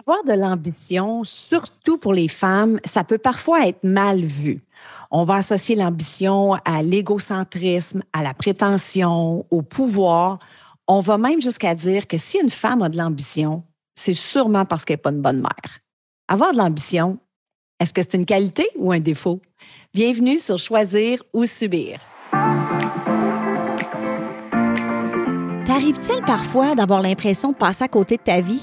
Avoir de l'ambition, surtout pour les femmes, ça peut parfois être mal vu. On va associer l'ambition à l'égocentrisme, à la prétention, au pouvoir. On va même jusqu'à dire que si une femme a de l'ambition, c'est sûrement parce qu'elle n'est pas une bonne mère. Avoir de l'ambition, est-ce que c'est une qualité ou un défaut? Bienvenue sur Choisir ou Subir. T'arrive-t-il parfois d'avoir l'impression de passer à côté de ta vie?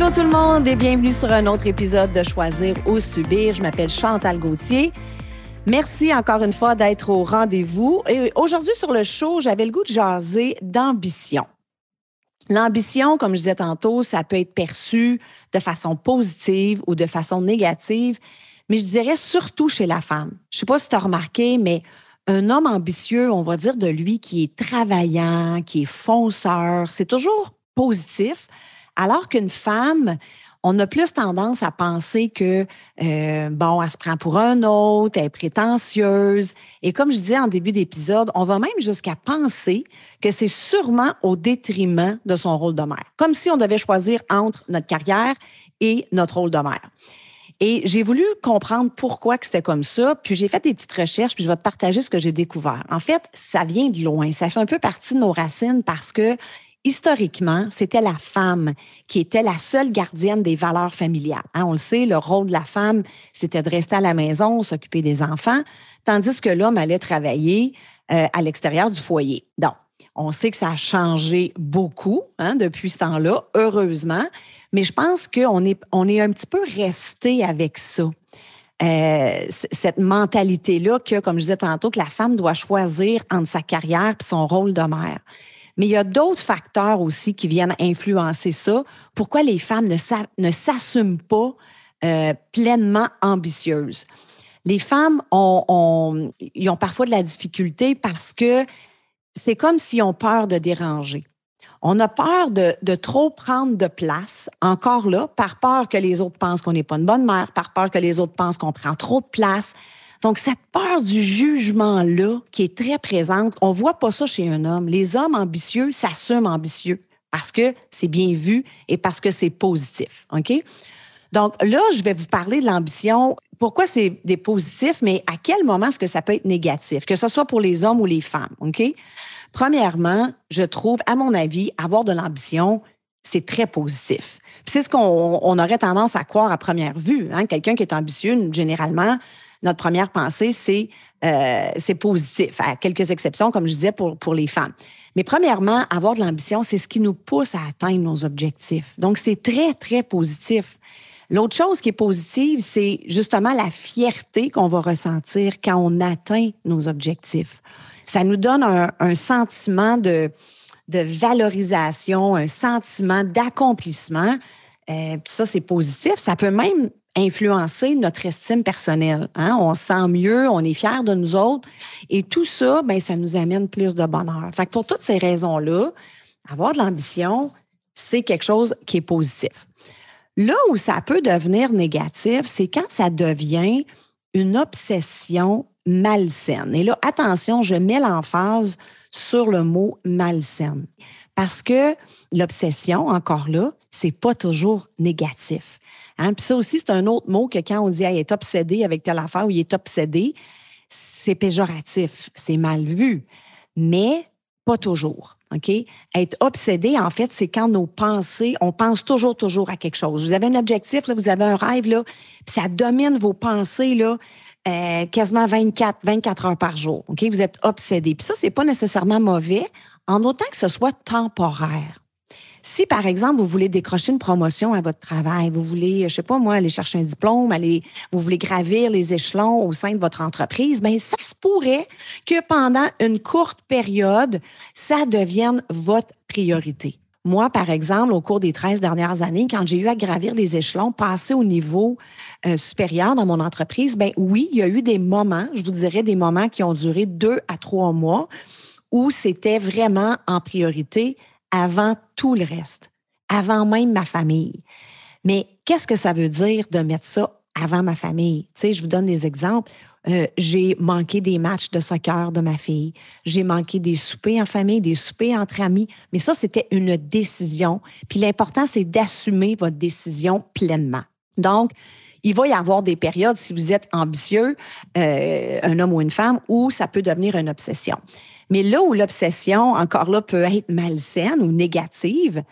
Allô tout le monde et bienvenue sur un autre épisode de Choisir ou Subir. Je m'appelle Chantal Gauthier. Merci encore une fois d'être au rendez-vous. Et aujourd'hui sur le show, j'avais le goût de jaser d'ambition. L'ambition, comme je disais tantôt, ça peut être perçu de façon positive ou de façon négative, mais je dirais surtout chez la femme. Je ne sais pas si tu as remarqué, mais un homme ambitieux, on va dire de lui qui est travaillant, qui est fonceur, c'est toujours positif. Alors qu'une femme, on a plus tendance à penser que, euh, bon, elle se prend pour un autre, elle est prétentieuse. Et comme je disais en début d'épisode, on va même jusqu'à penser que c'est sûrement au détriment de son rôle de mère. Comme si on devait choisir entre notre carrière et notre rôle de mère. Et j'ai voulu comprendre pourquoi que c'était comme ça, puis j'ai fait des petites recherches, puis je vais te partager ce que j'ai découvert. En fait, ça vient de loin, ça fait un peu partie de nos racines parce que historiquement, c'était la femme qui était la seule gardienne des valeurs familiales. Hein, on le sait, le rôle de la femme, c'était de rester à la maison, s'occuper des enfants, tandis que l'homme allait travailler euh, à l'extérieur du foyer. Donc, on sait que ça a changé beaucoup hein, depuis ce temps-là, heureusement, mais je pense qu'on est, on est un petit peu resté avec ça. Euh, cette mentalité-là que, comme je disais tantôt, que la femme doit choisir entre sa carrière et son rôle de mère. Mais il y a d'autres facteurs aussi qui viennent influencer ça. Pourquoi les femmes ne s'assument pas euh, pleinement ambitieuses? Les femmes ont, ont parfois de la difficulté parce que c'est comme s'ils ont peur de déranger. On a peur de, trop prendre de place, encore là, par peur que les autres pensent qu'on n'est pas une bonne mère, par peur que les autres pensent qu'on prend trop de place, donc, cette peur du jugement-là qui est très présente, on ne voit pas ça chez un homme. Les hommes ambitieux s'assument ambitieux parce que c'est bien vu et parce que c'est positif. OK? Donc là, je vais vous parler de l'ambition. Pourquoi c'est des positifs, mais à quel moment est-ce que ça peut être négatif, que ce soit pour les hommes ou les femmes, OK? Premièrement, je trouve, à mon avis, avoir de l'ambition, c'est très positif. C'est ce qu'on aurait tendance à croire à première vue. Hein? Quelqu'un qui est ambitieux, généralement, notre première pensée, c'est euh, c'est positif, à quelques exceptions, comme je disais, pour, pour les femmes. Mais premièrement, avoir de l'ambition, c'est ce qui nous pousse à atteindre nos objectifs. Donc, c'est très, très positif. L'autre chose qui est positive, c'est justement la fierté qu'on va ressentir quand on atteint nos objectifs. Ça nous donne un, sentiment de, de valorisation, un sentiment d'accomplissement. Euh, ça, c'est positif. Ça peut même influencer notre estime personnelle. Hein? On se sent mieux, on est fier de nous autres. Et tout ça, ben, ça nous amène plus de bonheur. Fait que pour toutes ces raisons-là, avoir de l'ambition, c'est quelque chose qui est positif. Là où ça peut devenir négatif, c'est quand ça devient une obsession malsaine. Et là, attention, je mets l'emphase sur le mot malsaine. Parce que l'obsession, encore là, c'est pas toujours négatif. Hein? Puis ça aussi, c'est un autre mot que quand on dit il est obsédé avec telle affaire ou il est obsédé, c'est péjoratif, c'est mal vu. Mais pas toujours. Être obsédé, en fait, c'est quand nos pensées, on pense toujours, toujours à quelque chose. Vous avez un objectif, là, vous avez un rêve, là, puis ça domine vos pensées, là, euh, quasiment 24, 24 heures par jour. OK? Vous êtes obsédé. Puis ça, c'est pas nécessairement mauvais, en autant que ce soit temporaire. Si, par exemple, vous voulez décrocher une promotion à votre travail, vous voulez, je sais pas moi, aller chercher un diplôme, vous voulez gravir les échelons au sein de votre entreprise, bien, ça se pourrait que pendant une courte période, ça devienne votre priorité. Moi, par exemple, au cours des 13 dernières années, quand j'ai eu à gravir les échelons, passer au niveau euh, supérieur dans mon entreprise, ben oui, il y a eu des moments, je vous dirais des moments qui ont duré deux à trois mois où c'était vraiment en priorité avant tout le reste, avant même ma famille. Mais qu'est-ce que ça veut dire de mettre ça avant ma famille? Tu sais, je vous donne des exemples. Euh, j'ai manqué des matchs de soccer de ma fille. J'ai manqué des soupers en famille, des soupers entre amis. Mais ça, c'était une décision. Puis l'important, c'est d'assumer votre décision pleinement. Donc, il va y avoir des périodes, si vous êtes ambitieux, euh, un homme ou une femme, où ça peut devenir une obsession. Mais là où l'obsession, encore là, peut être malsaine ou négative,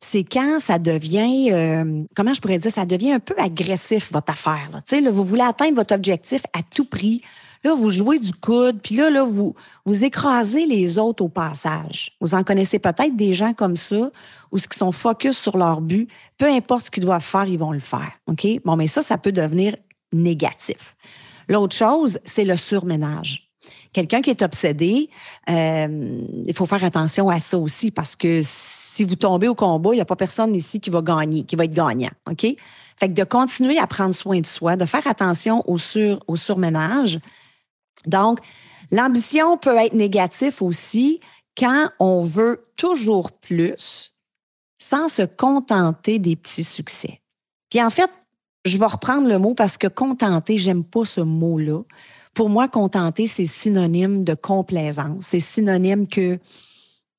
c'est quand ça devient, euh, comment je pourrais dire, ça devient un peu agressif, votre affaire. Là. Vous voulez atteindre votre objectif à tout prix. Là, vous jouez du coude, puis là, là vous, vous écrasez les autres au passage. Vous en connaissez peut-être des gens comme ça, ou ceux qui sont focus sur leur but. Peu importe ce qu'ils doivent faire, ils vont le faire. OK? Bon, mais ça, ça peut devenir négatif. L'autre chose, c'est le surménage. Quelqu'un qui est obsédé, euh, il faut faire attention à ça aussi parce que si vous tombez au combat, il n'y a pas personne ici qui va gagner, qui va être gagnant. OK? Fait que de continuer à prendre soin de soi, de faire attention au, sur, surménage. Donc, l'ambition peut être négative aussi quand on veut toujours plus sans se contenter des petits succès. Puis en fait, je vais reprendre le mot parce que contenter, j'aime pas ce mot-là. Pour moi, contenter, c'est synonyme de complaisance. C'est synonyme que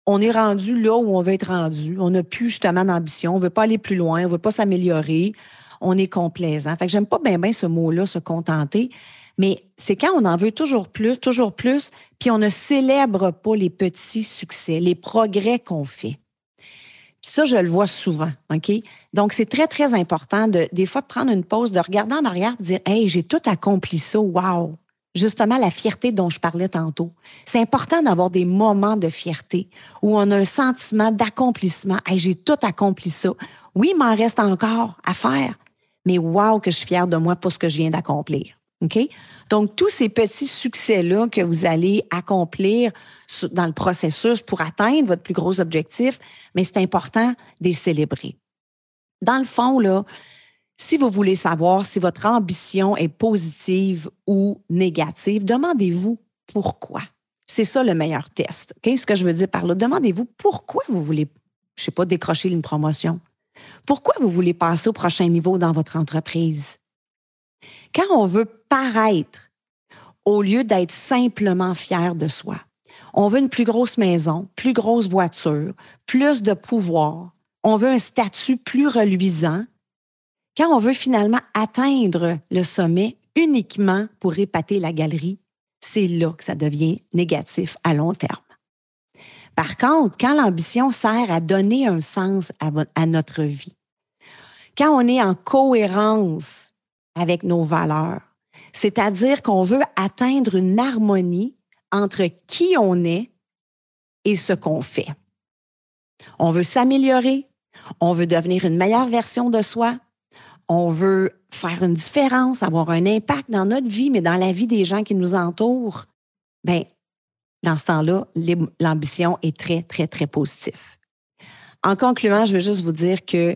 on est rendu là où on veut être rendu. On n'a plus justement d'ambition. On ne veut pas aller plus loin. On ne veut pas s'améliorer. On est complaisant. Fait que j'aime pas bien, bien ce mot-là, se contenter. Mais c'est quand on en veut toujours plus, toujours plus, puis on ne célèbre pas les petits succès, les progrès qu'on fait. ça, je le vois souvent, OK? Donc, c'est très, très important de, des fois, de prendre une pause, de regarder en arrière, de dire, hey, j'ai tout accompli ça, wow! Justement la fierté dont je parlais tantôt. C'est important d'avoir des moments de fierté où on a un sentiment d'accomplissement. J'ai tout accompli ça. Oui, il m'en reste encore à faire, mais wow, que je suis fière de moi pour ce que je viens d'accomplir. OK? Donc, tous ces petits succès-là que vous allez accomplir dans le processus pour atteindre votre plus gros objectif, mais c'est important de les célébrer. Dans le fond, là, si vous voulez savoir si votre ambition est positive ou négative, demandez-vous pourquoi. C'est ça le meilleur test. Ce que je veux dire par là, demandez-vous pourquoi vous voulez, je ne sais pas, décrocher une promotion. Pourquoi vous voulez passer au prochain niveau dans votre entreprise? Quand on veut paraître au lieu d'être simplement fier de soi, on veut une plus grosse maison, plus grosse voiture, plus de pouvoir, on veut un statut plus reluisant, quand on veut finalement atteindre le sommet uniquement pour épater la galerie, c'est là que ça devient négatif à long terme. Par contre, quand l'ambition sert à donner un sens à, notre vie, quand on est en cohérence avec nos valeurs, c'est-à-dire qu'on veut atteindre une harmonie entre qui on est et ce qu'on fait. On veut s'améliorer, on veut devenir une meilleure version de soi, on veut faire une différence, avoir un impact dans notre vie, mais dans la vie des gens qui nous entourent, bien, dans ce temps-là, l'ambition est très, très, très positive. En concluant, je veux juste vous dire que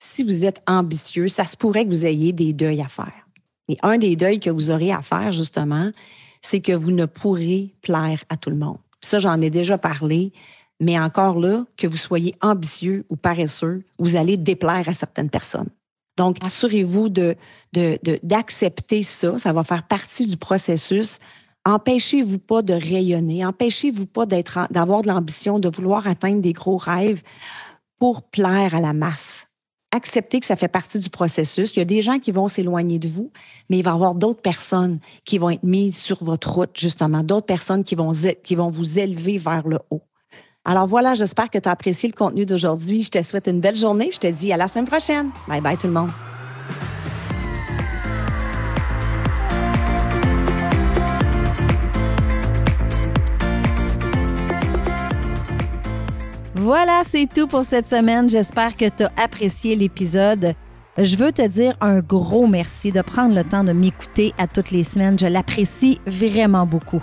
si vous êtes ambitieux, ça se pourrait que vous ayez des deuils à faire. Et un des deuils que vous aurez à faire, justement, c'est que vous ne pourrez plaire à tout le monde. Ça, j'en ai déjà parlé, mais encore là, que vous soyez ambitieux ou paresseux, vous allez déplaire à certaines personnes. Donc, assurez-vous d'accepter ça. Ça va faire partie du processus. Empêchez-vous pas de rayonner. Empêchez-vous pas d'avoir de l'ambition, de vouloir atteindre des gros rêves pour plaire à la masse. Acceptez que ça fait partie du processus. Il y a des gens qui vont s'éloigner de vous, mais il va y avoir d'autres personnes qui vont être mises sur votre route, justement, d'autres personnes qui vont vous élever vers le haut. Alors voilà, j'espère que tu as apprécié le contenu d'aujourd'hui. Je te souhaite une belle journée. Je te dis à la semaine prochaine. Bye bye tout le monde. Voilà, c'est tout pour cette semaine. J'espère que tu as apprécié l'épisode. Je veux te dire un gros merci de prendre le temps de m'écouter à toutes les semaines. Je l'apprécie vraiment beaucoup.